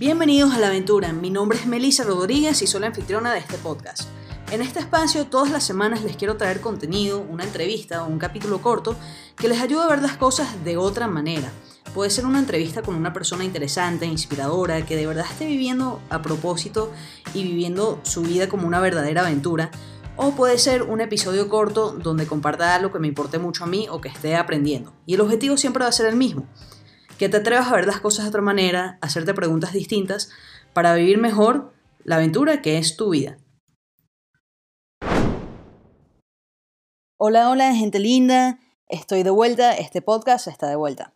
Bienvenidos a la aventura, mi nombre es Melissa Rodríguez y soy la anfitriona de este podcast. En este espacio todas las semanas les quiero traer contenido, una entrevista o un capítulo corto que les ayude a ver las cosas de otra manera. Puede ser una entrevista con una persona interesante, inspiradora, que de verdad esté viviendo a propósito y viviendo su vida como una verdadera aventura. O puede ser un episodio corto donde comparta algo que me importe mucho a mí o que esté aprendiendo. Y el objetivo siempre va a ser el mismo. Que te atrevas a ver las cosas de otra manera, hacerte preguntas distintas para vivir mejor la aventura que es tu vida. Hola, hola, gente linda. Estoy de vuelta. Este podcast está de vuelta.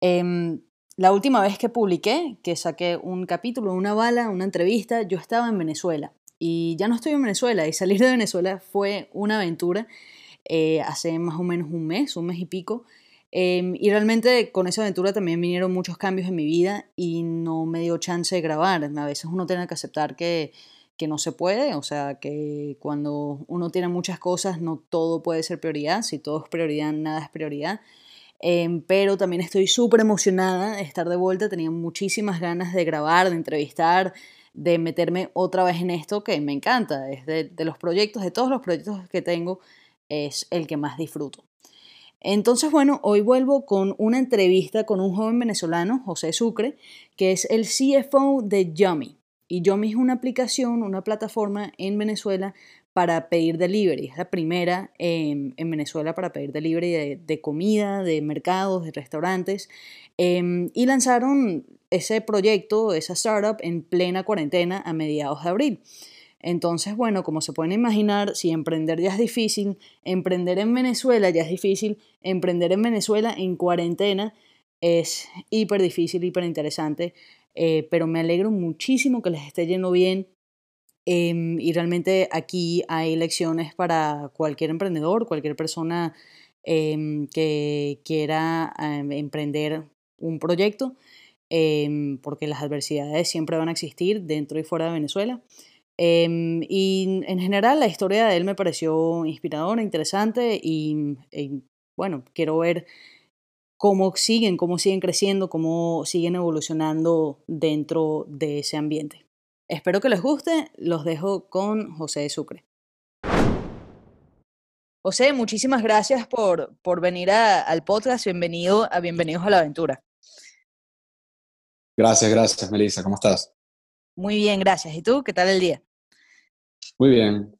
Em, la última vez que publiqué, que saqué un capítulo, una bala, una entrevista, yo estaba en Venezuela. Y ya no estoy en Venezuela. Y salir de Venezuela fue una aventura eh, hace más o menos un mes, un mes y pico. Em, y realmente con esa aventura también vinieron muchos cambios en mi vida y no me dio chance de grabar. A veces uno tiene que aceptar que, que no se puede, o sea, que cuando uno tiene muchas cosas no todo puede ser prioridad. Si todo es prioridad, nada es prioridad. Em, pero también estoy súper emocionada de estar de vuelta, tenía muchísimas ganas de grabar, de entrevistar, de meterme otra vez en esto que me encanta, es de los proyectos, de todos los proyectos que tengo, es el que más disfruto. Entonces, bueno, hoy vuelvo con una entrevista con un joven venezolano, José Sucre, que es el CFO de Yummy. Y Yummy es una aplicación, una plataforma en Venezuela para pedir delivery. Es la primera en Venezuela para pedir delivery de, comida, de mercados, de restaurantes. Em, y lanzaron ese proyecto, esa startup, en plena cuarentena a mediados de abril. Entonces, bueno, como se pueden imaginar, si emprender ya es difícil, emprender en Venezuela ya es difícil, emprender en Venezuela en cuarentena es hiper difícil, hiper interesante, eh, pero me alegro muchísimo que les esté yendo bien, Em, y realmente aquí hay lecciones para cualquier emprendedor, cualquier persona em, que quiera em, emprender un proyecto, porque las adversidades siempre van a existir dentro y fuera de Venezuela. Y en general la historia de él me pareció inspiradora, interesante y, y bueno, quiero ver cómo siguen, cómo siguen creciendo, cómo siguen evolucionando dentro de ese ambiente. Espero que les guste. Los dejo con José de Sucre. José, muchísimas gracias por, por venir al podcast. Bienvenido a Bienvenidos a la Aventura. Gracias, gracias, Melissa. ¿Cómo estás? Muy bien, gracias. ¿Y tú? ¿Qué tal el día? Muy bien.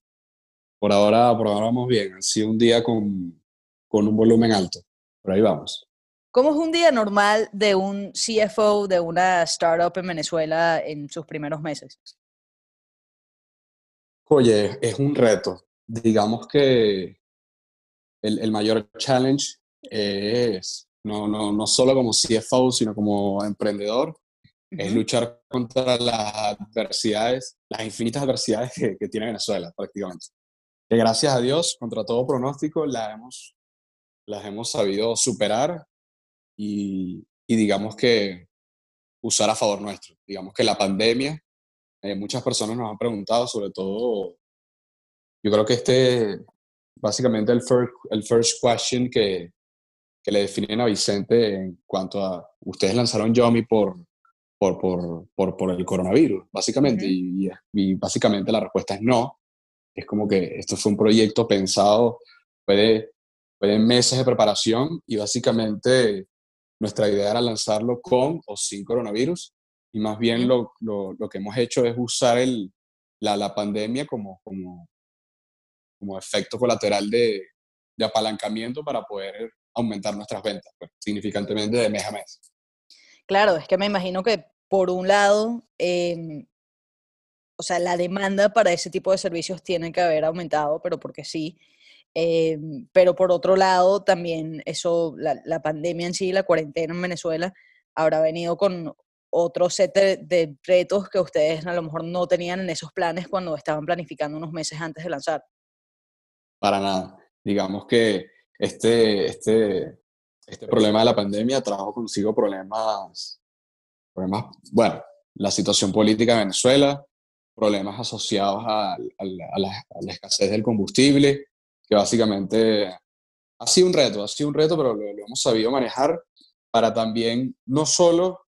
Por ahora, por ahora vamos bien. Ha sido un día con, con un volumen alto. Por ahí vamos. ¿Cómo es un día normal de un CFO de una startup en Venezuela en sus primeros meses? Oye, es un reto. Digamos que el, mayor challenge es, no, no, no, solo como CFO, sino como emprendedor, es luchar contra las adversidades, las infinitas adversidades que, que, tiene Venezuela prácticamente. Que gracias a Dios, contra todo pronóstico, las hemos, las hemos sabido superar y, digamos que usar a favor nuestro. Digamos que la pandemia, eh, muchas personas nos han preguntado, sobre todo, yo creo que este, básicamente el first, el first question que, que le definen a Vicente en cuanto a, ustedes lanzaron Yomi por, por, por, por, por el coronavirus, básicamente, y, y, básicamente la respuesta es no. Es como que esto fue un proyecto pensado, puede, puede meses de preparación y básicamente nuestra idea era lanzarlo con o sin coronavirus y más bien lo, lo, lo que hemos hecho es usar el, la, la pandemia como, como, como efecto colateral de, de, apalancamiento para poder aumentar nuestras ventas pues, significantemente de mes a mes. Claro, es que me imagino que por un lado, eh, o sea, la demanda para ese tipo de servicios tiene que haber aumentado, pero porque sí, eh, pero por otro lado, también eso, la, pandemia en sí, la cuarentena en Venezuela, habrá venido con otro set de, retos que ustedes a lo mejor no tenían en esos planes cuando estaban planificando unos meses antes de lanzar. Para nada. Digamos que este, este, este problema de la pandemia trajo consigo problemas, problemas, bueno, la situación política de Venezuela, problemas asociados a, la, a la escasez del combustible, que básicamente ha sido un reto, ha sido un reto, pero lo, hemos sabido manejar para también no solo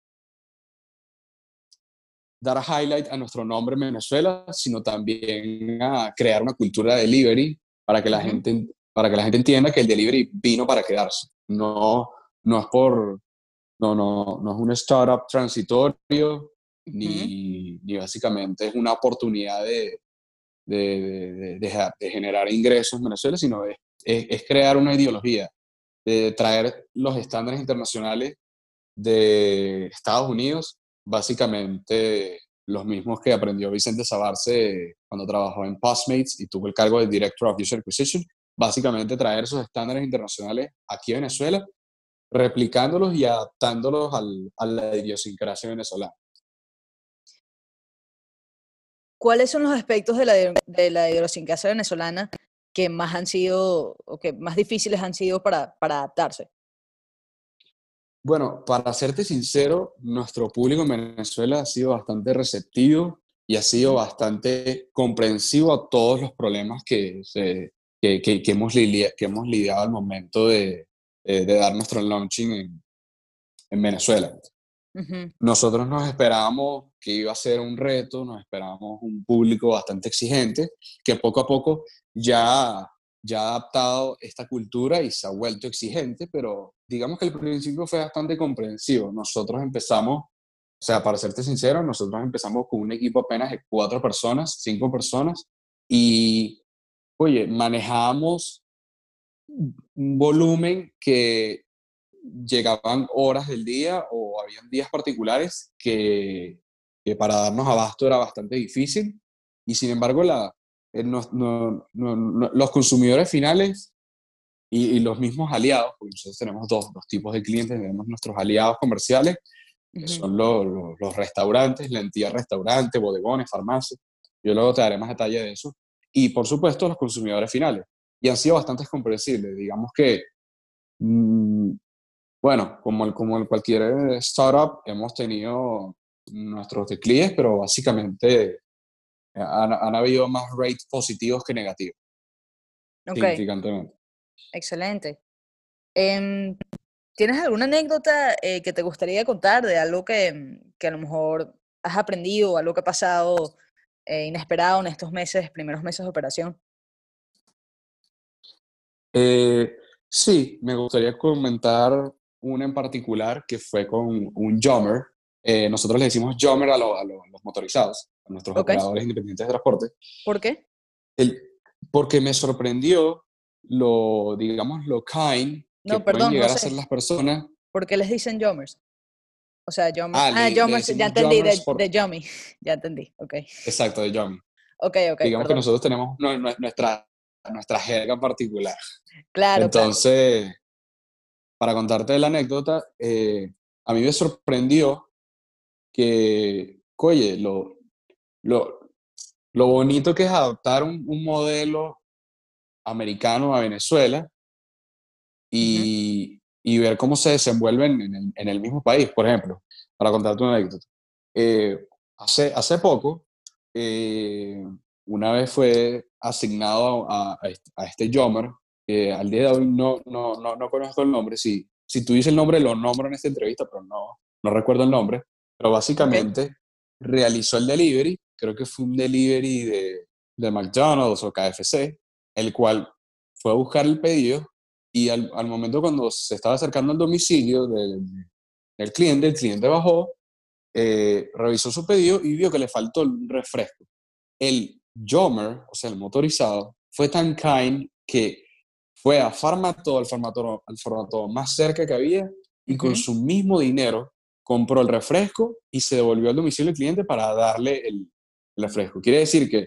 dar highlight a nuestro nombre en Venezuela, sino también a crear una cultura de delivery para que la, gente, para que la gente entienda que el delivery vino para quedarse. No, no es por, no, no, no es un startup transitorio, ni, ni, básicamente es una oportunidad de, de, de, de, generar ingresos en Venezuela, sino es, es, crear una ideología, de traer los estándares internacionales de Estados Unidos, básicamente los mismos que aprendió Vicente Sabarce cuando trabajó en Postmates y tuvo el cargo de Director of User Acquisition, básicamente traer esos estándares internacionales aquí a Venezuela, replicándolos y adaptándolos al, a la idiosincrasia venezolana. ¿Cuáles son los aspectos de la, de la idiosincrasia venezolana que más han sido o que más difíciles han sido para, para adaptarse? Bueno, para serte sincero, nuestro público en Venezuela ha sido bastante receptivo y ha sido bastante comprensivo a todos los problemas que, que, que, hemos, lidiado, que hemos lidiado al momento de, de dar nuestro launching en, en Venezuela. Nosotros nos esperábamos que iba a ser un reto, nos esperábamos un público bastante exigente, que poco a poco ya, ya ha adaptado esta cultura y se ha vuelto exigente, pero digamos que el principio fue bastante comprensivo. Nosotros empezamos, o sea, para serte sincero, nosotros empezamos con un equipo apenas de cuatro personas, cinco personas, y, oye, manejábamos un volumen que llegaban horas del día o habían días particulares que, que para darnos abasto era bastante difícil. Y sin embargo la, eh, los consumidores finales y, los mismos aliados, porque nosotros tenemos dos, dos, tipos de clientes, tenemos nuestros aliados comerciales, que son los, los, restaurantes, la entidad restaurante, bodegones, farmacias, yo luego te daré más detalle de eso, y por supuesto los consumidores finales, y han sido bastante comprensibles, digamos que mm, bueno, como, el, como el cualquier startup, hemos tenido nuestros declives, pero básicamente eh, han, han, habido más rates positivos que negativos. Okay. Significantemente. Excelente. Eh, ¿Tienes alguna anécdota eh, que te gustaría contar de algo que, que, a lo mejor has aprendido, algo que ha pasado eh, inesperado en estos meses, primeros meses de operación? Sí, me gustaría comentar una en particular que fue con un Jummer. Eh, nosotros le decimos Jummer a, a, los motorizados, a nuestros operadores independientes de transporte. ¿Por qué? El, porque me sorprendió lo, digamos, lo kind que pueden llegar a ser las personas. ¿Por qué les dicen Jummers? O sea, Jummers. Ah, ah ya entendí, de, de Yummy. Ya entendí, ok. Exacto, de Yummy. Ok, ok. Digamos que nosotros tenemos nuestra, nuestra jerga particular. Claro. Entonces, para contarte la anécdota, eh, a mí me sorprendió que, oye, lo, lo, lo bonito que es adaptar un, modelo americano a Venezuela y, y, ver cómo se desenvuelven en el, en el, mismo país. Por ejemplo, para contarte una anécdota. Eh, hace, hace poco, eh, una vez fue asignado a, a, este, este Jomer al día de hoy no, no, no, no conozco el nombre. Si, si tú dices el nombre, lo nombro en esta entrevista, pero no, no recuerdo el nombre. Pero básicamente realizó el delivery, creo que fue un delivery de, de McDonald's o KFC, el cual fue a buscar el pedido y al, al momento cuando se estaba acercando al domicilio del, del cliente, el cliente bajó, eh, revisó su pedido y vio que le faltó el refresco. El Jomer, o sea, el motorizado, fue tan kind que fue a Farmatodo, al Farmatodo, al Farmatodo más cerca que había, y con su mismo dinero compró el refresco y se devolvió al domicilio del cliente para darle el, refresco. Quiere decir que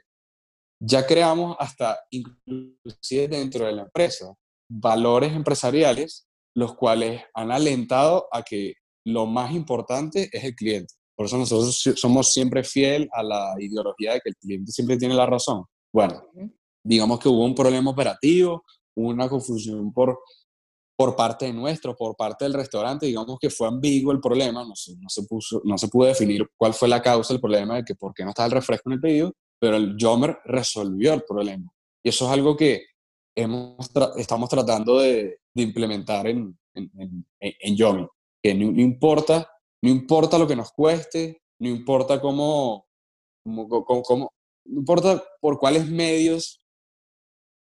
ya creamos hasta, inclusive dentro de la empresa, valores empresariales, los cuales han alentado a que lo más importante es el cliente. Por eso nosotros somos siempre fiel a la ideología de que el cliente siempre tiene la razón. Bueno, digamos que hubo un problema operativo, una confusión por, por parte nuestro, por parte del restaurante, digamos que fue ambiguo el problema, no se, no se, puso, no se pudo definir cuál fue la causa del problema de que por qué no estaba el refresco en el pedido, pero el Jomer resolvió el problema. Y eso es algo que hemos estamos tratando de, de implementar en, en, en, en Yomi, que no, importa, no importa lo que nos cueste, no importa cómo, cómo, no importa por cuáles medios,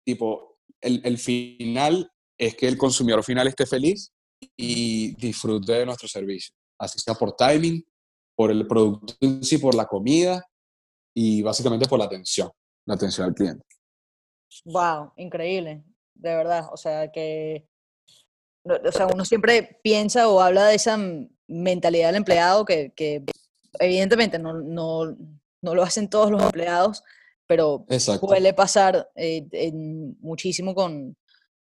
tipo, el, el final es que el consumidor final esté feliz y disfrute de nuestro servicio, así sea por timing, por el producto en sí, por la comida y básicamente por la atención, la atención al cliente. Wow, increíble, de verdad. O sea, que o sea, uno siempre piensa o habla de esa mentalidad del empleado que, que evidentemente no, no, no, lo hacen todos los empleados, pero suele pasar eh, muchísimo con,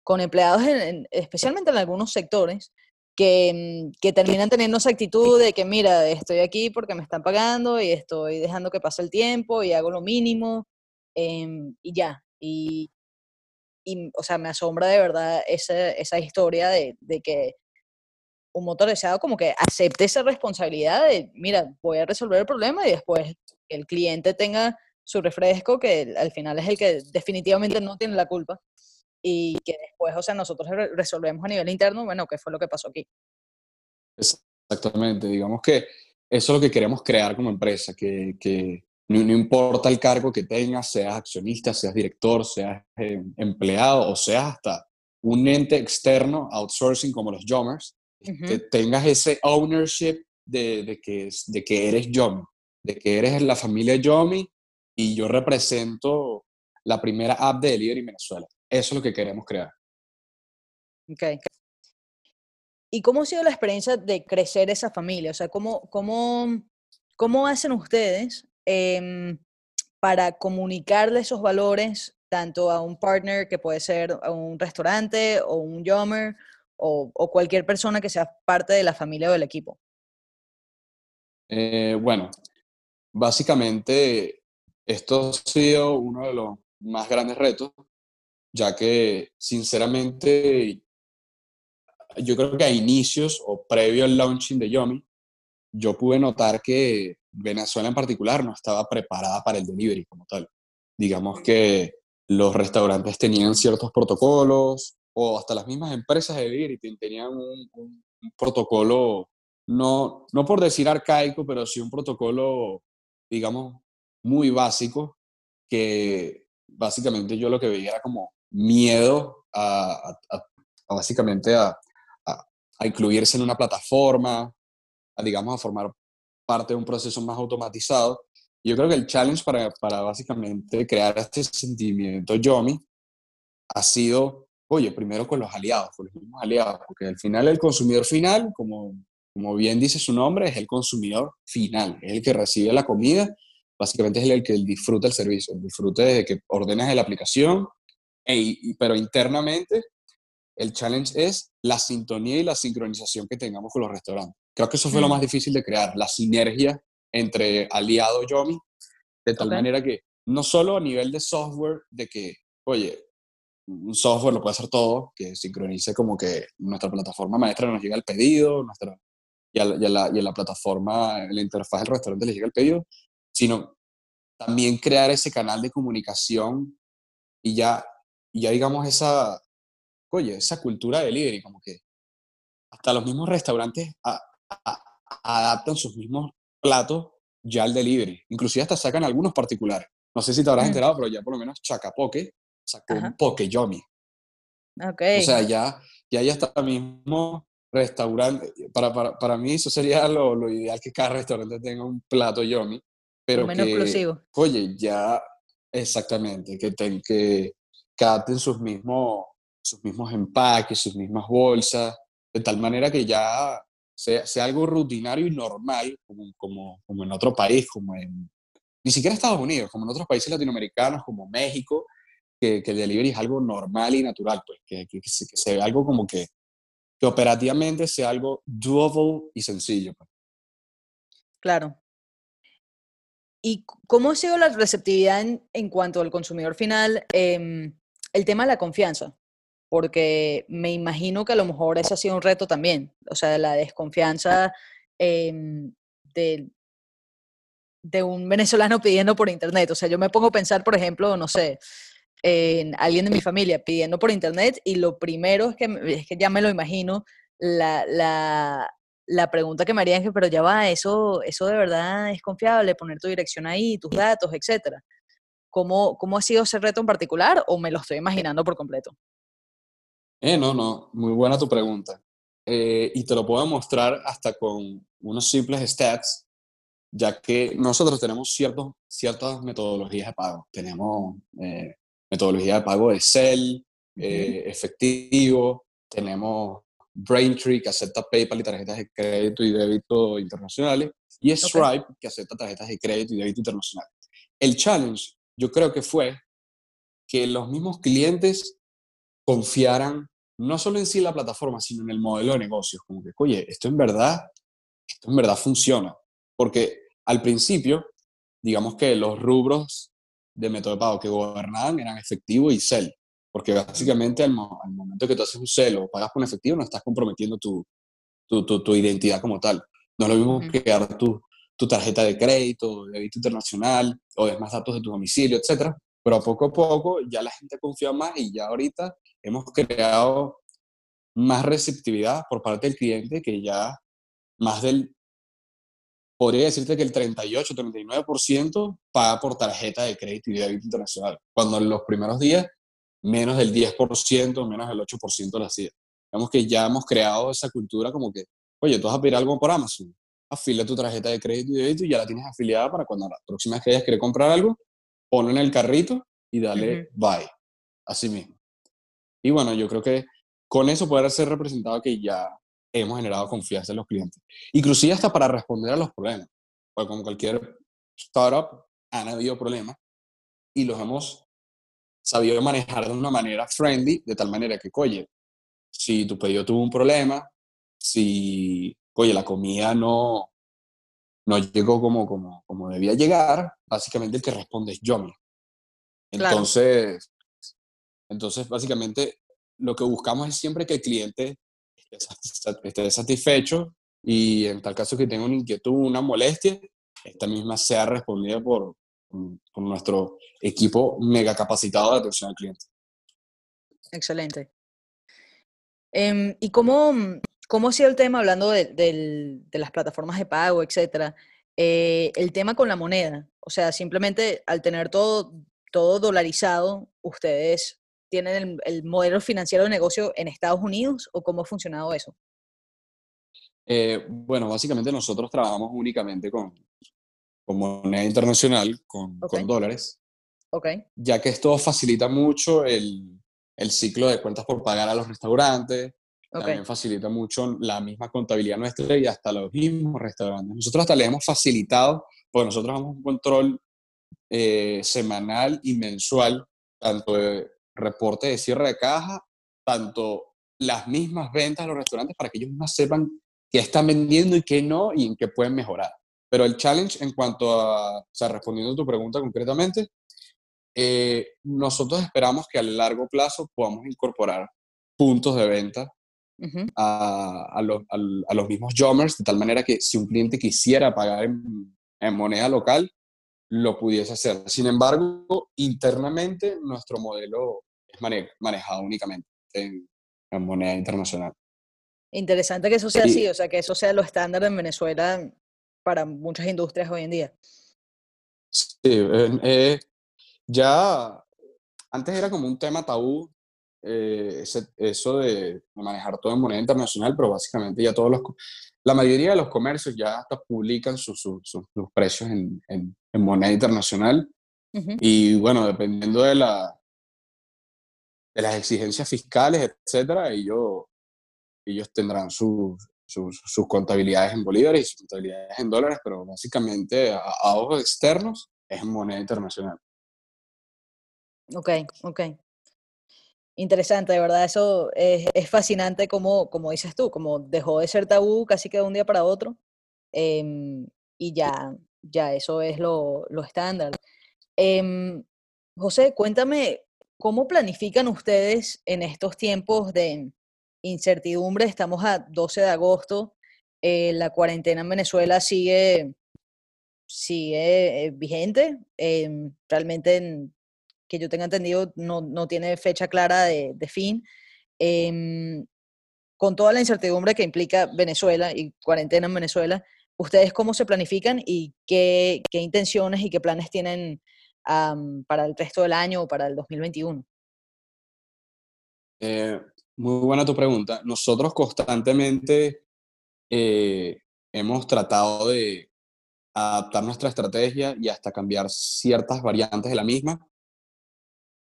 con empleados, especialmente en algunos sectores, que, que, terminan teniendo esa actitud de que, mira, estoy aquí porque me están pagando y estoy dejando que pase el tiempo y hago lo mínimo em, y ya. Y, y, o sea, me asombra de verdad esa, esa historia de, de, que un motorizado como que acepte esa responsabilidad de, mira, voy a resolver el problema y después el cliente tenga su refresco, que al final es el que definitivamente no tiene la culpa, y que después, o sea, nosotros resolvemos a nivel interno, bueno, qué fue lo que pasó aquí. Exactamente, digamos que eso es lo que queremos crear como empresa, que, que no, importa el cargo que tengas, seas accionista, seas director, seas eh, empleado o seas hasta un ente externo, outsourcing como los Jomers, que tengas ese ownership de, de, que, de que eres Yomi, de que eres la familia Yomi y yo represento la primera app de delivery en Venezuela. Eso es lo que queremos crear. Ok. ¿Y cómo ha sido la experiencia de crecer esa familia? O sea, ¿cómo, cómo, cómo hacen ustedes Em, para comunicarle esos valores tanto a un partner que puede ser un restaurante o un yommer o, cualquier persona que sea parte de la familia o del equipo? Eh, bueno, básicamente esto ha sido uno de los más grandes retos, ya que sinceramente yo creo que a inicios o previo al launching de Yomi, yo pude notar que Venezuela en particular no estaba preparada para el delivery como tal. Digamos que los restaurantes tenían ciertos protocolos o hasta las mismas empresas de delivery tenían un, protocolo, no, no por decir arcaico, pero sí un protocolo, digamos, muy básico, que básicamente yo lo que veía era como miedo a, básicamente a, a, incluirse en una plataforma, a, digamos, a formar parte de un proceso más automatizado. Yo creo que el challenge para, para básicamente crear este sentimiento Yomi ha sido, oye, primero con los aliados, con los mismos aliados, porque al final el consumidor final, como, como bien dice su nombre, es el consumidor final, es el que recibe la comida, básicamente es el que disfruta el servicio, el disfrute de que ordenas en la aplicación, e, pero internamente el challenge es la sintonía y la sincronización que tengamos con los restaurantes. Creo que eso fue lo mm. más difícil de crear, la sinergia entre aliado y Yomi, de tal manera que no solo a nivel de software, de que, oye, un software lo puede hacer todo, que sincronice como que nuestra plataforma maestra nos llega el pedido, nuestra, y, a la, y, a la, plataforma, la interfaz del restaurante le llega el pedido, sino también crear ese canal de comunicación y ya, y ya digamos esa, oye, esa cultura de delivery, como que hasta los mismos restaurantes adaptan sus mismos platos ya al delivery. Inclusive hasta sacan algunos particulares. No sé si te habrás mm. enterado, pero ya por lo menos Chacapoque sacó un Poke Yomi. Okay. O sea, ya, ya hay hasta mismo restaurante. Para, para, para mí eso sería lo, lo, ideal que cada restaurante tenga un plato Yomi. Pero menos exclusivo. Oye, ya exactamente, que, ten, que, que sus mismos, sus mismos empaques, sus mismas bolsas, de tal manera que ya sea, sea algo rutinario y normal, como, como, como en otro país, como en, ni siquiera Estados Unidos, como en otros países latinoamericanos, como México, que, que el delivery es algo normal y natural, pues, que, que, sea algo como que, que operativamente sea algo doable y sencillo. Pues. Claro. ¿Y cómo ha sido la receptividad en, en cuanto al consumidor final? Eh, el tema de la confianza porque me imagino que a lo mejor ese ha sido un reto también, o sea, la desconfianza em, de, de un venezolano pidiendo por internet. O sea, yo me pongo a pensar, por ejemplo, no sé, en alguien de mi familia pidiendo por internet y lo primero es que, es que ya me lo imagino, la, la, la pregunta que me harían es que, pero ya va, eso, eso de verdad es confiable, poner tu dirección ahí, tus datos, etcétera. ¿Cómo, ¿Cómo ha sido ese reto en particular o me lo estoy imaginando por completo? Eh, no, no, muy buena tu pregunta. Eh, y te lo puedo mostrar hasta con unos simples stats, ya que nosotros tenemos ciertos, ciertas metodologías de pago. Tenemos eh, metodología de pago de Cell, eh, efectivo, tenemos Braintree que acepta PayPal y tarjetas de crédito y débito internacionales, y Stripe que acepta tarjetas de crédito y débito internacional. El challenge yo creo que fue que los mismos clientes confiaran no solo en sí la plataforma, sino en el modelo de negocios. Como que, oye, esto en verdad, esto en verdad funciona. Porque al principio, digamos que los rubros de método de pago que gobernaban eran efectivo y cel. Porque básicamente al, momento que tú haces un cel o pagas con efectivo, no estás comprometiendo tu, tu, tu, identidad como tal. No es lo mismo que dar tu, tu tarjeta de crédito, de débito internacional o demás datos de tu domicilio, etcétera. Pero poco a poco ya la gente confía más y ya ahorita hemos creado más receptividad por parte del cliente que ya más del, podría decirte que el 38-39% paga por tarjeta de crédito y débito internacional, cuando en los primeros días menos del 10%, menos del 8% lo hacía. Vemos que ya hemos creado esa cultura como que, oye, tú vas a pedir algo por Amazon, afilia tu tarjeta de crédito y débito y ya la tienes afiliada para cuando la próxima vez que hayas querer comprar algo, ponlo en el carrito y dale buy. Así mismo. Y bueno, yo creo que con eso puede ser representado que ya hemos generado confianza en los clientes. Inclusive hasta para responder a los problemas. Porque como cualquier startup han habido problemas y los hemos sabido manejar de una manera friendly, de tal manera que, oye, si tu pedido tuvo un problema, si, oye, la comida no, no llegó como, como, como debía llegar, básicamente el que responde es yo Entonces, entonces, básicamente, lo que buscamos es siempre que el cliente esté satisfecho y en tal caso que tenga una inquietud, una molestia, esta misma sea respondida por, por nuestro equipo mega capacitado de atención al cliente. Excelente. Em, ¿Y cómo, cómo ha sido el tema, hablando de, de las plataformas de pago, etcétera, eh, el tema con la moneda? O sea, simplemente al tener todo, todo dolarizado, ustedes tienen el, modelo financiero de negocio en Estados Unidos o cómo ha funcionado eso? Eh, bueno, básicamente nosotros trabajamos únicamente con, con moneda internacional, con, con dólares. Okay. Ya que esto facilita mucho el, el, ciclo de cuentas por pagar a los restaurantes, también facilita mucho la misma contabilidad nuestra y hasta los mismos restaurantes. Nosotros hasta le hemos facilitado, porque nosotros damos un control eh, semanal y mensual, tanto de reporte de cierre de caja, tanto las mismas ventas a los restaurantes para que ellos mismos sepan qué están vendiendo y qué no y en qué pueden mejorar. Pero el challenge en cuanto a, o sea, respondiendo a tu pregunta concretamente, eh, nosotros esperamos que a largo plazo podamos incorporar puntos de venta a, a, los, a, los mismos Jommers, de tal manera que si un cliente quisiera pagar en, en moneda local, lo pudiese hacer. Sin embargo, internamente nuestro modelo es manejado únicamente en, moneda internacional. Interesante que eso sea así, o sea, que eso sea lo estándar en Venezuela para muchas industrias hoy en día. Sí, eh, ya antes era como un tema tabú eh, eso de manejar todo en moneda internacional, pero básicamente ya todos los, la mayoría de los comercios ya hasta publican sus, sus, precios en, en, moneda internacional. Y bueno, dependiendo de, la, de las exigencias fiscales, etcétera, ellos, ellos tendrán sus, sus, contabilidades en bolívares y sus contabilidades en dólares, pero básicamente a, ojos externos es moneda internacional. Ok, ok. Interesante, de verdad, eso es, fascinante como, como dices tú, como dejó de ser tabú casi que de un día para otro em, y ya, ya eso es lo, lo estándar. Eh, José, cuéntame, ¿cómo planifican ustedes en estos tiempos de incertidumbre? Estamos a 12 de agosto, eh, la cuarentena en Venezuela sigue, sigue eh, vigente, em, realmente en, que yo tenga entendido, no, no tiene fecha clara de, de fin. Eh, con toda la incertidumbre que implica Venezuela y cuarentena en Venezuela, ¿ustedes cómo se planifican y qué, qué intenciones y qué planes tienen para el resto del año o para el 2021? Eh, muy buena tu pregunta. Nosotros constantemente eh, hemos tratado de adaptar nuestra estrategia y hasta cambiar ciertas variantes de la misma.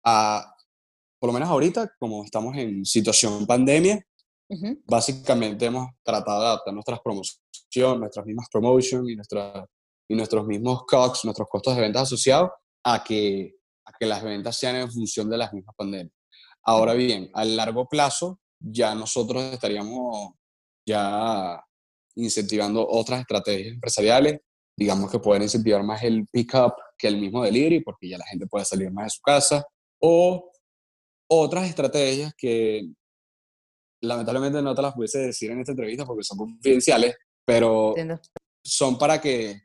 A, por lo menos ahorita, como estamos en situación pandemia, básicamente hemos tratado de adaptar nuestras promociones, nuestras mismas promotions y, nuestra, y nuestros mismos COGS, nuestros costos de ventas asociados, a que, a que las ventas sean en función de las mismas pandemias. Ahora bien, a largo plazo, ya nosotros estaríamos ya incentivando otras estrategias empresariales, digamos que pueden incentivar más el pick-up que el mismo delivery, porque ya la gente puede salir más de su casa, o otras estrategias que lamentablemente no te las pudiese decir en esta entrevista porque son confidenciales, pero son para que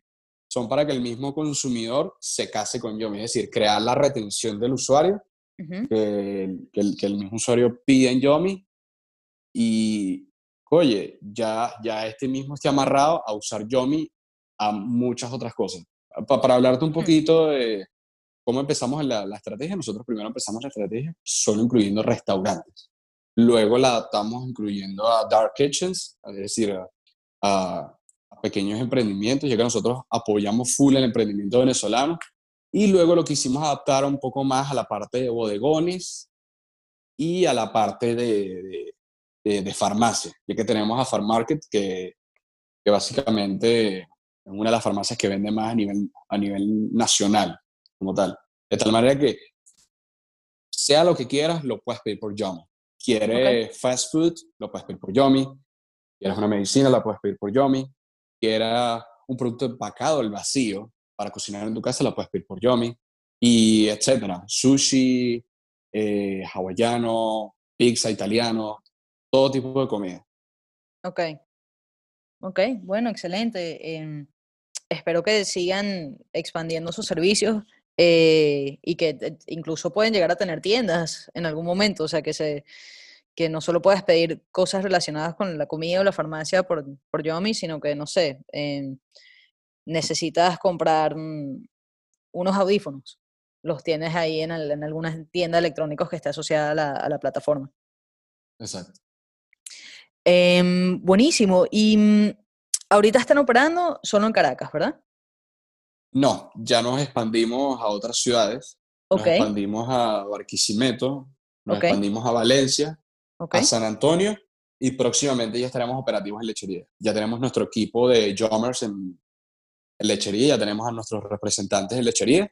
son para que el mismo consumidor se case con Yomi, es decir, crear la retención del usuario, que, el, que, el, mismo usuario pide en Yomi y, oye, ya, ya este mismo esté amarrado a usar Yomi a muchas otras cosas. para hablarte un poquito de cómo empezamos la, la, estrategia, nosotros primero empezamos la estrategia solo incluyendo restaurantes. Luego la adaptamos incluyendo a dark kitchens, es decir, a, pequeños emprendimientos, ya que nosotros apoyamos full el emprendimiento venezolano. Y luego lo quisimos adaptar un poco más a la parte de bodegones y a la parte de, de, farmacia, ya que tenemos a Farmarket, que, que básicamente es una de las farmacias que vende más a nivel, a nivel nacional, como tal. De tal manera que sea lo que quieras, lo puedes pedir por Yomi. Quieres fast food, lo puedes pedir por Yomi. Quieres una medicina, la puedes pedir por Yomi. Quieres un producto empacado al vacío para cocinar en tu casa, la puedes pedir por Yomi. Y etcétera. Sushi, eh, hawaiano, pizza italiano, todo tipo de comida. Ok. Ok, bueno, excelente. Em, espero que sigan expandiendo sus servicios eh, y que eh, incluso pueden llegar a tener tiendas en algún momento, o sea, que, se, que no solo puedas pedir cosas relacionadas con la comida o la farmacia por, por Yomi, sino que, no sé, em, necesitas comprar mm, unos audífonos, los tienes ahí en, en alguna tienda electrónicos que esté asociada a la, a la plataforma. Exacto. Em, buenísimo. Y mm, ahorita están operando solo en Caracas, ¿verdad? No, ya nos expandimos a otras ciudades. Nos expandimos a Barquisimeto, nos expandimos a Valencia, a San Antonio y próximamente ya estaremos operativos en lechería. Ya tenemos nuestro equipo de Jomers en, lechería, ya tenemos a nuestros representantes en lechería.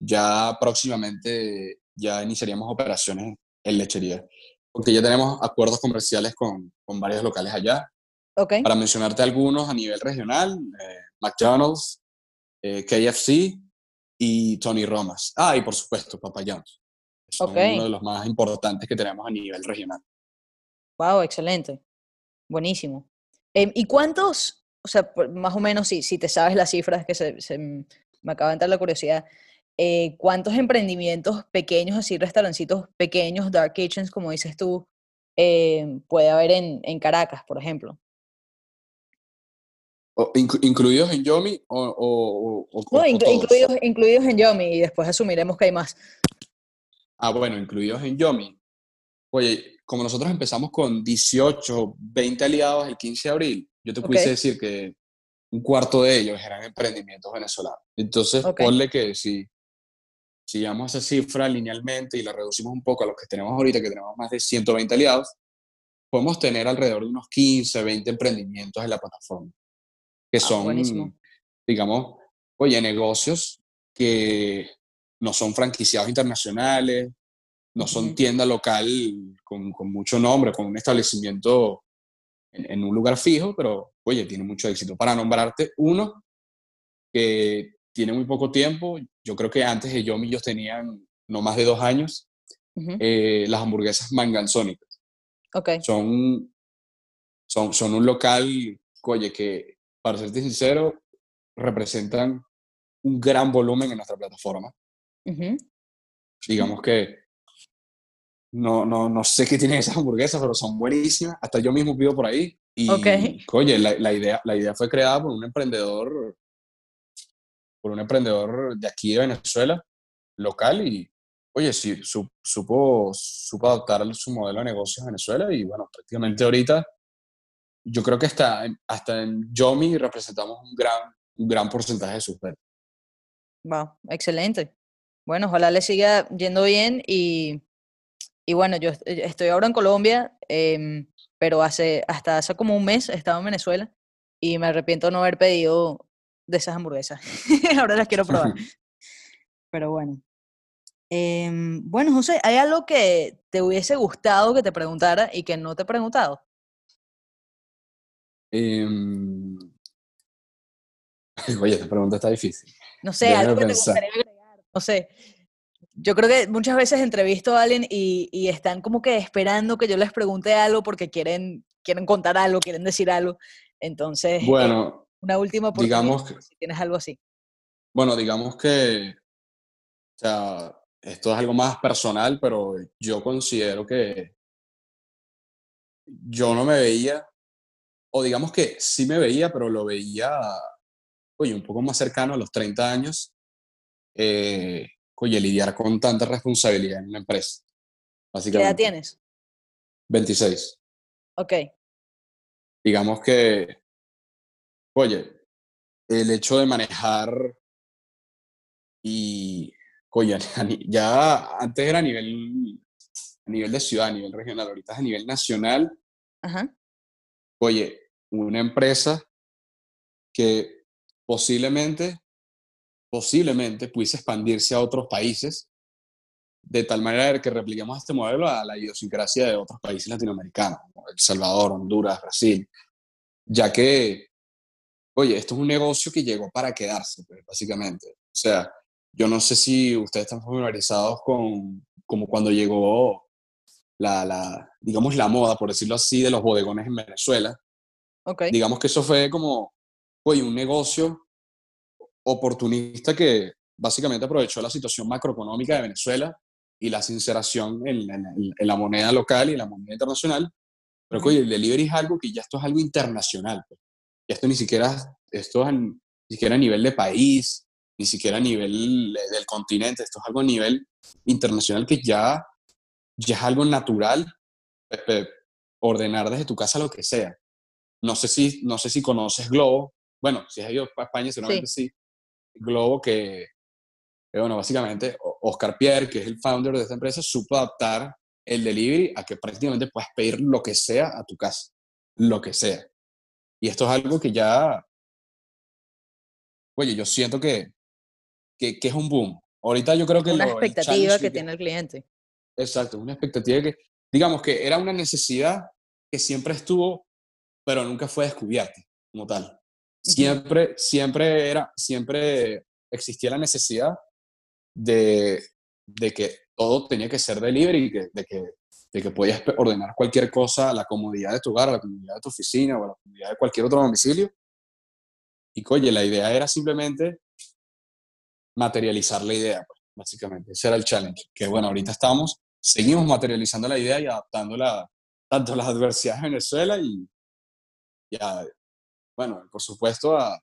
Ya próximamente ya iniciaríamos operaciones en lechería. Porque ya tenemos acuerdos comerciales con, con varios locales allá. Para mencionarte algunos a nivel regional, eh, McDonald's, eh, KFC y Tony Romas. Ah, y por supuesto, Papa John's. Es uno de los más importantes que tenemos a nivel regional. Wow, excelente. Buenísimo. Em, ¿Y cuántos, o sea, más o menos, si, si te sabes las cifras, que se, me acaba de entrar la curiosidad, eh, ¿cuántos emprendimientos pequeños, así restaurancitos pequeños, dark kitchens, como dices tú, eh, puede haber en, en Caracas, por ejemplo? ¿Incluidos en Yomi o, No, incluidos, incluidos en Yomi y después asumiremos que hay más. Ah, bueno, incluidos en Yomi. Oye, como nosotros empezamos con 18, 20 aliados el 15 de abril, yo te pudiese decir que un cuarto de ellos eran emprendimientos venezolanos. Entonces, ponle que si, si llevamos esa cifra linealmente y la reducimos un poco a los que tenemos ahorita, que tenemos más de 120 aliados, podemos tener alrededor de unos 15, 20 emprendimientos en la plataforma que ah, son, digamos, oye, negocios que no son franquiciados internacionales, no son tienda local con, con, mucho nombre, con un establecimiento en, un lugar fijo, pero oye, tiene mucho éxito. Para nombrarte uno que tiene muy poco tiempo, yo creo que antes de Yomi ellos tenían no más de dos años, eh, las hamburguesas manganzónicas. Okay. Son, son, son un local, oye, que para serte sincero, representan un gran volumen en nuestra plataforma. Digamos que no, no, no sé qué tienen esas hamburguesas, pero son buenísimas. Hasta yo mismo pido por ahí. Y, Ok. oye, la, la idea, la idea fue creada por un emprendedor, por un emprendedor de aquí de Venezuela, local, y, oye, sí, su- supo, supo adaptar su modelo de negocios a Venezuela, y bueno, prácticamente ahorita, yo creo que hasta, en- hasta en Yomi representamos un gran, un gran porcentaje de sus ventas. Wow, excelente. Bueno, ojalá le siga yendo bien y, y bueno, yo est- estoy ahora en Colombia, em, pero hace, hasta hace como un mes estaba en Venezuela y me arrepiento de no haber pedido de esas hamburguesas. Ahora las quiero probar. Pero bueno. Em, bueno, José, ¿hay algo que te hubiese gustado que te preguntara y que no te he preguntado? Em, Oye, esta pregunta está difícil. No sé, Déjame algo que te gustaría. No sé. Yo creo que muchas veces entrevisto a alguien y, y están como que esperando que yo les pregunte algo porque quieren, quieren contar algo, quieren decir algo. Entonces, eh, Bueno, una última oportunidad, digamos que- si tienes algo así. Bueno, digamos que, o sea, esto es algo más personal, pero yo considero que yo no me veía, o digamos que sí me veía, pero lo veía, oye, un poco más cercano a los 30 años, eh, oye, lidiar con tanta responsabilidad en una empresa, ¿Qué edad tienes? 26. Ok, Digamos que, oye, el hecho de manejar y, oye, ya antes era a nivel, a nivel de ciudad, a nivel regional, ahorita es a nivel nacional, ajá, oye, una empresa que posiblemente, posiblemente pudiese expandirse a otros países, de tal manera que repliquemos este modelo a la idiosincrasia de otros países latinoamericanos, como El Salvador, Honduras, Brasil, ya que, oye, esto es un negocio que llegó para quedarse, pues, básicamente. O sea, yo no sé si ustedes están familiarizados con como cuando llegó la, la, digamos, la moda, por decirlo así, de los bodegones en Venezuela. ok, Digamos que eso fue como, oye, un negocio oportunista que básicamente aprovechó la situación macroeconómica de Venezuela y la sinceración en, en- en la moneda local y en la moneda internacional. Pero que, oye, el delivery es algo que ya esto es algo internacional. pues. Ya esto ni siquiera, esto es ni siquiera a nivel de país, ni siquiera a nivel de- del continente, esto es algo a nivel internacional que ya, ya es algo natural pe- pe- ordenar desde tu casa lo que sea. No sé si, no sé si conoces Globo. Bueno, si has ido a España, seguramente sí. Globo que, bueno, básicamente Oscar Pierre, que es el founder de esta empresa, supo adaptar el delivery a que prácticamente puedes pedir lo que sea a tu casa, lo que sea. Y esto es algo que ya, oye, yo siento que, que, que es un boom. Ahorita yo creo que una lo- expectativa que- tiene el cliente. Exacto, una expectativa que, digamos que era una necesidad que siempre estuvo, pero nunca fue descubierta como tal. Siempre, siempre era, siempre existía la necesidad de, de que todo tenía que ser delivery, que, de, que, de que podías ordenar cualquier cosa a la comodidad de tu hogar, a la comodidad de tu oficina o a la comodidad de cualquier otro domicilio. Y oye, la idea era simplemente materializar la idea, pues, básicamente. Ese era el challenge. Que bueno, ahorita estamos, seguimos materializando la idea y adaptándola tanto a las adversidades de Venezuela y, y bueno, por supuesto, a,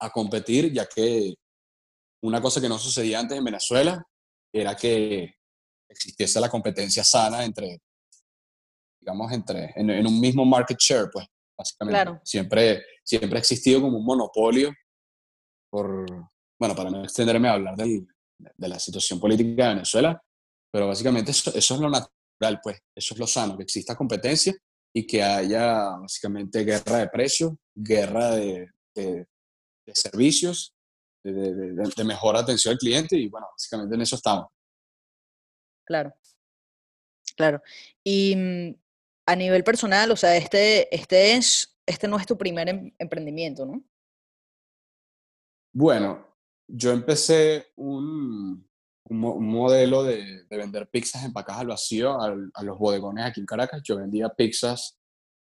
a competir, ya que una cosa que no sucedía antes en Venezuela era que existiese la competencia sana entre, digamos, entre, en, en un mismo market share, pues, básicamente. Claro. Siempre, siempre ha existido como un monopolio por, bueno, para no extenderme a hablar del- de la situación política de Venezuela, pero básicamente eso, eso es lo natural, pues, eso es lo sano, que exista competencia y que haya básicamente guerra de precios, guerra de, de- de servicios, de, de- de- de mejor atención al cliente y bueno, básicamente en eso estamos. Claro, claro. Y mm, a nivel personal, o sea, este, este es, este no es tu primer em- emprendimiento, ¿no? Bueno, yo empecé un, un mo- un modelo de, de vender pizzas empacadas al vacío al- a los bodegones aquí en Caracas. Yo vendía pizzas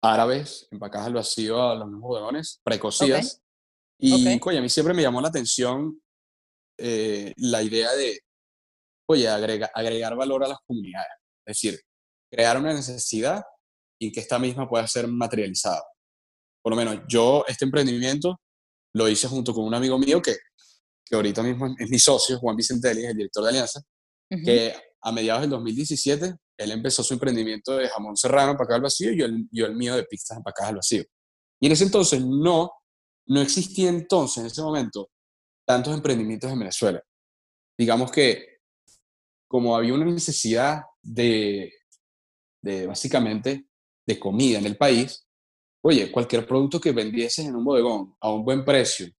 árabes empacadas al vacío a los mismos bodegones, precocidas. Y, Ok. oye, a mí siempre me llamó la atención eh, la idea de, oye, agrega- agregar valor a las comunidades. Es decir, crear una necesidad y que esta misma pueda ser materializada. Por lo menos yo este emprendimiento lo hice junto con un amigo mío que, que ahorita mismo es mi socio, Juan Vicentelli, el director de Alianza, que a mediados del 2017 él empezó su emprendimiento de jamón serrano para al vacío y yo el, yo el mío de pizzas empacadas al vacío. Y en ese entonces no, no existía entonces, en ese momento, tantos emprendimientos en Venezuela. Digamos que como había una necesidad de, de básicamente de comida en el país, oye, cualquier producto que vendieses en un bodegón a un buen precio,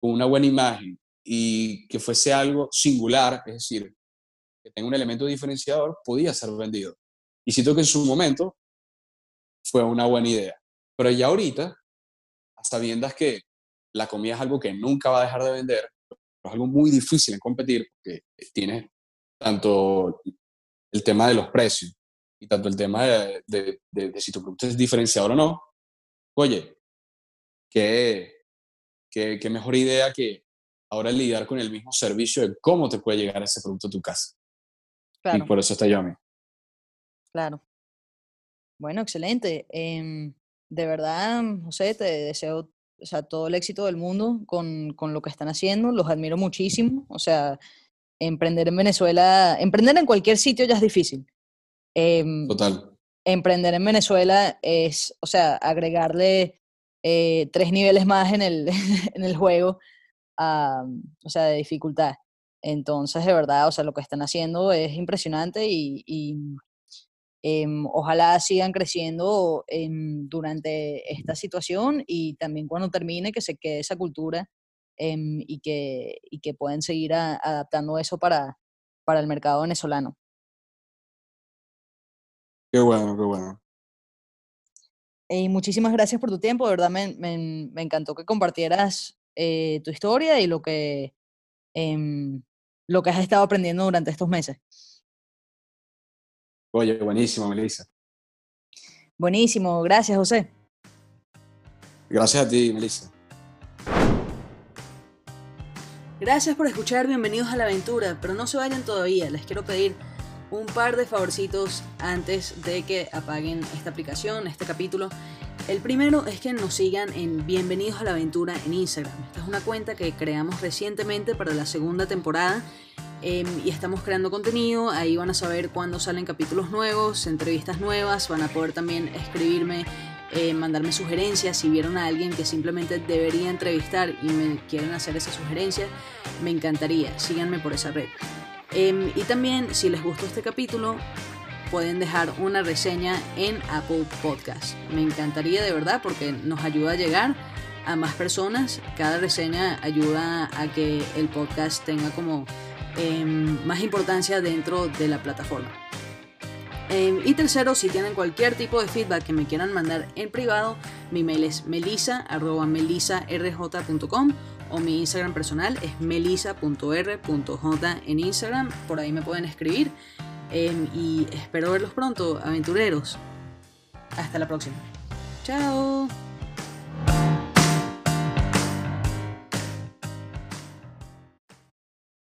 con una buena imagen y que fuese algo singular, es decir, que tenga un elemento diferenciador, podía ser vendido. Y siento que en su momento fue una buena idea. Pero ya ahorita, a sabiendas que la comida es algo que nunca va a dejar de vender, es algo muy difícil en competir, porque tiene tanto el tema de los precios y tanto el tema de, de, si tu producto es diferenciador o no, oye, qué, qué, qué, mejor idea que ahora lidiar con el mismo servicio de cómo te puede llegar ese producto a tu casa. Y por eso está Yami. Claro. Bueno, excelente. Em, de verdad, José, te deseo o sea, todo el éxito del mundo con, con, lo que están haciendo. Los admiro muchísimo. O sea, emprender en Venezuela, emprender en cualquier sitio ya es difícil. Em, Total. Emprender en Venezuela es, o sea, agregarle eh, tres niveles más en el, en el juego, o sea, de dificultad. Entonces, de verdad, o sea, lo que están haciendo es impresionante y, em, ojalá sigan creciendo durante esta situación y también cuando termine que se quede esa cultura em, y, que, y que pueden seguir adaptando eso para, para el mercado venezolano. Qué bueno, qué bueno. Y muchísimas gracias por tu tiempo, de verdad me, me, encantó que compartieras eh, tu historia y lo que, lo que has estado aprendiendo durante estos meses. Oye, buenísimo, Melissa. Buenísimo, gracias, José. Gracias a ti, Melissa. Gracias por escuchar, bienvenidos a la aventura, pero no se vayan todavía, les quiero pedir un par de favorcitos antes de que apaguen esta aplicación, este capítulo. El primero es que nos sigan en Bienvenidos a la Aventura en Instagram. Esta es una cuenta que creamos recientemente para la segunda temporada em, y estamos creando contenido. Ahí van a saber cuándo salen capítulos nuevos, entrevistas nuevas. Van a poder también escribirme, eh, mandarme sugerencias. Si vieron a alguien que simplemente debería entrevistar y me quieren hacer esa sugerencia, me encantaría. Síganme por esa red. Em, y también, si les gustó este capítulo, pueden dejar una reseña en Apple Podcast. Me encantaría de verdad porque nos ayuda a llegar a más personas. Cada reseña ayuda a que el podcast tenga como em, más importancia dentro de la plataforma. Em, y tercero, si tienen cualquier tipo de feedback que me quieran mandar en privado, mi mail es melisa.melisarj.com o mi Instagram personal es melisa.r.j en Instagram. Por ahí me pueden escribir. Em, y espero verlos pronto, aventureros. Hasta la próxima. Chao.